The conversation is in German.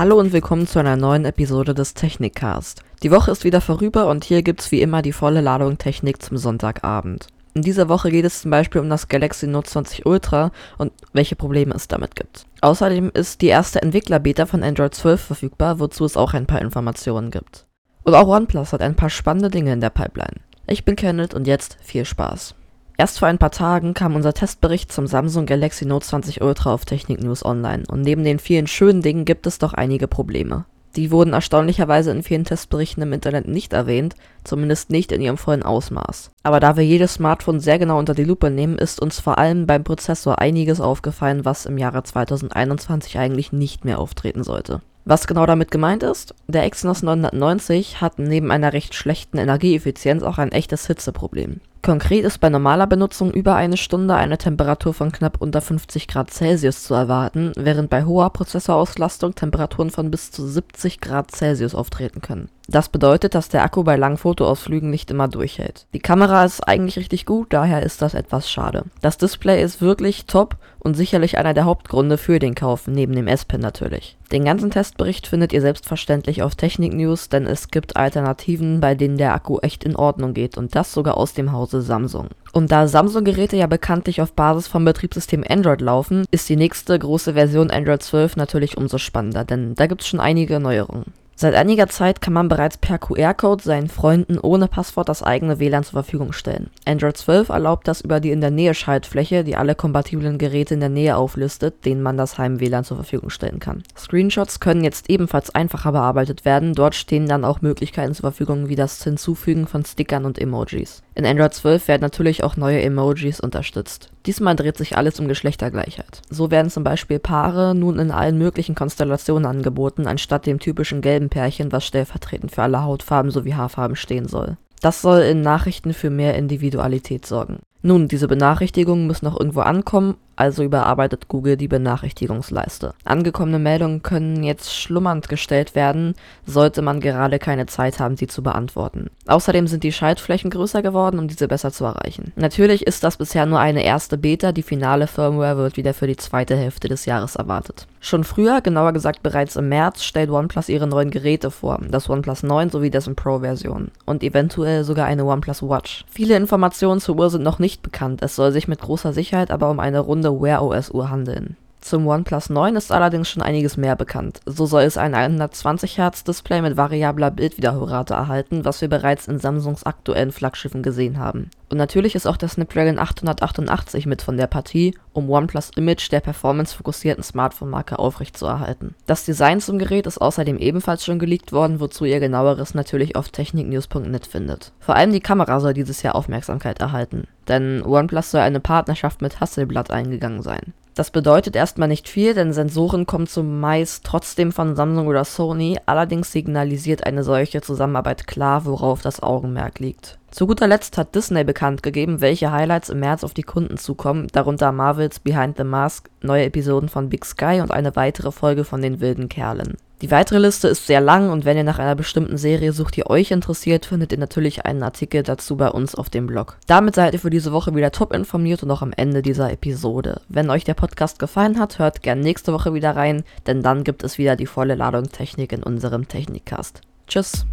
Hallo und willkommen zu einer neuen Episode des Technikcast. Die Woche ist wieder vorüber und hier gibt's wie immer die volle Ladung Technik zum Sonntagabend. In dieser Woche geht es zum Beispiel um das Galaxy Note 20 Ultra und welche Probleme es damit gibt. Außerdem ist die erste Entwickler-Beta von Android 12 verfügbar, wozu es auch ein paar Informationen gibt. Und auch OnePlus hat ein paar spannende Dinge in der Pipeline. Ich bin Kenneth und jetzt viel Spaß. Erst vor ein paar Tagen kam unser Testbericht zum Samsung Galaxy Note 20 Ultra auf Technik News online und neben den vielen schönen Dingen gibt es doch einige Probleme. Die wurden erstaunlicherweise in vielen Testberichten im Internet nicht erwähnt, zumindest nicht in ihrem vollen Ausmaß. Aber da wir jedes Smartphone sehr genau unter die Lupe nehmen, ist uns vor allem beim Prozessor einiges aufgefallen, was im Jahre 2021 eigentlich nicht mehr auftreten sollte. Was genau damit gemeint ist? Der Exynos 990 hat neben einer recht schlechten Energieeffizienz auch ein echtes Hitzeproblem. Konkret ist bei normaler Benutzung über eine Stunde eine Temperatur von knapp unter 50 Grad Celsius zu erwarten, während bei hoher Prozessorauslastung Temperaturen von bis zu 70 Grad Celsius auftreten können. Das bedeutet, dass der Akku bei langen Fotoausflügen nicht immer durchhält. Die Kamera ist eigentlich richtig gut, daher ist das etwas schade. Das Display ist wirklich top und sicherlich einer der Hauptgründe für den Kauf, neben dem S-Pen natürlich. Den ganzen Testbericht findet ihr selbstverständlich auf Technik News, denn es gibt Alternativen, bei denen der Akku echt in Ordnung geht und das sogar aus dem Hause Samsung. Und da Samsung-Geräte ja bekanntlich auf Basis vom Betriebssystem Android laufen, ist die nächste große Version Android 12 natürlich umso spannender, denn da gibt's schon einige Neuerungen. Seit einiger Zeit kann man bereits per QR-Code seinen Freunden ohne Passwort das eigene WLAN zur Verfügung stellen. Android 12 erlaubt das über die in der Nähe Schaltfläche, die alle kompatiblen Geräte in der Nähe auflistet, denen man das Heim-WLAN zur Verfügung stellen kann. Screenshots können jetzt ebenfalls einfacher bearbeitet werden, dort stehen dann auch Möglichkeiten zur Verfügung wie das Hinzufügen von Stickern und Emojis. In Android 12 werden natürlich auch neue Emojis unterstützt. Diesmal dreht sich alles um Geschlechtergleichheit. So werden zum Beispiel Paare nun in allen möglichen Konstellationen angeboten, anstatt dem typischen gelben Pärchen, was stellvertretend für alle Hautfarben sowie Haarfarben stehen soll. Das soll in Nachrichten für mehr Individualität sorgen. Nun, diese Benachrichtigungen müssen noch irgendwo ankommen, also überarbeitet Google die Benachrichtigungsleiste. Angekommene Meldungen können jetzt schlummernd gestellt werden, sollte man gerade keine Zeit haben, sie zu beantworten. Außerdem sind die Schaltflächen größer geworden, um diese besser zu erreichen. Natürlich ist das bisher nur eine erste Beta, die finale Firmware wird wieder für die zweite Hälfte des Jahres erwartet. Schon früher, genauer gesagt bereits im März, stellt OnePlus ihre neuen Geräte vor, das OnePlus 9 sowie dessen Pro-Version und eventuell sogar eine OnePlus Watch. Viele Informationen zur Uhr sind noch nicht bekannt, es soll sich mit großer Sicherheit aber um eine runde Wear OS Uhr handeln. Zum OnePlus 9 ist allerdings schon einiges mehr bekannt. So soll es ein 120 Hz Display mit variabler Bildwiederholrate erhalten, was wir bereits in Samsungs aktuellen Flaggschiffen gesehen haben. Und natürlich ist auch der Snapdragon 888 mit von der Partie, um OnePlus Image der performancefokussierten Smartphone-Marke aufrechtzuerhalten. Das Design zum Gerät ist außerdem ebenfalls schon geleakt worden, wozu ihr genaueres natürlich auf techniknews.net findet. Vor allem die Kamera soll dieses Jahr Aufmerksamkeit erhalten, denn OnePlus soll eine Partnerschaft mit Hasselblad eingegangen sein. Das bedeutet erstmal nicht viel, denn Sensoren kommen zumeist trotzdem von Samsung oder Sony, allerdings signalisiert eine solche Zusammenarbeit klar, worauf das Augenmerk liegt. Zu guter Letzt hat Disney bekannt gegeben, welche Highlights im März auf die Kunden zukommen, darunter Marvels Behind the Mask, neue Episoden von Big Sky und eine weitere Folge von den wilden Kerlen. Die weitere Liste ist sehr lang und wenn ihr nach einer bestimmten Serie sucht, die euch interessiert, findet ihr natürlich einen Artikel dazu bei uns auf dem Blog. Damit seid ihr für diese Woche wieder top informiert und auch am Ende dieser Episode. Wenn euch der Podcast gefallen hat, hört gern nächste Woche wieder rein, denn dann gibt es wieder die volle Ladung Technik in unserem Technikcast. Tschüss!